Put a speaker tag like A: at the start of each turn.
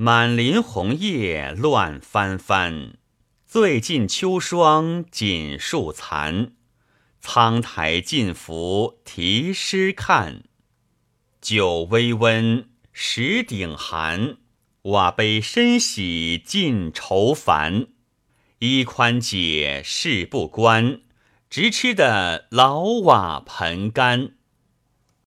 A: 满林红叶乱翻翻，最尽秋霜锦树残。苍苔尽拂题诗看，酒微温石顶寒。瓦杯深洗尽愁烦。衣宽解事不关，直吃得老瓦盆干。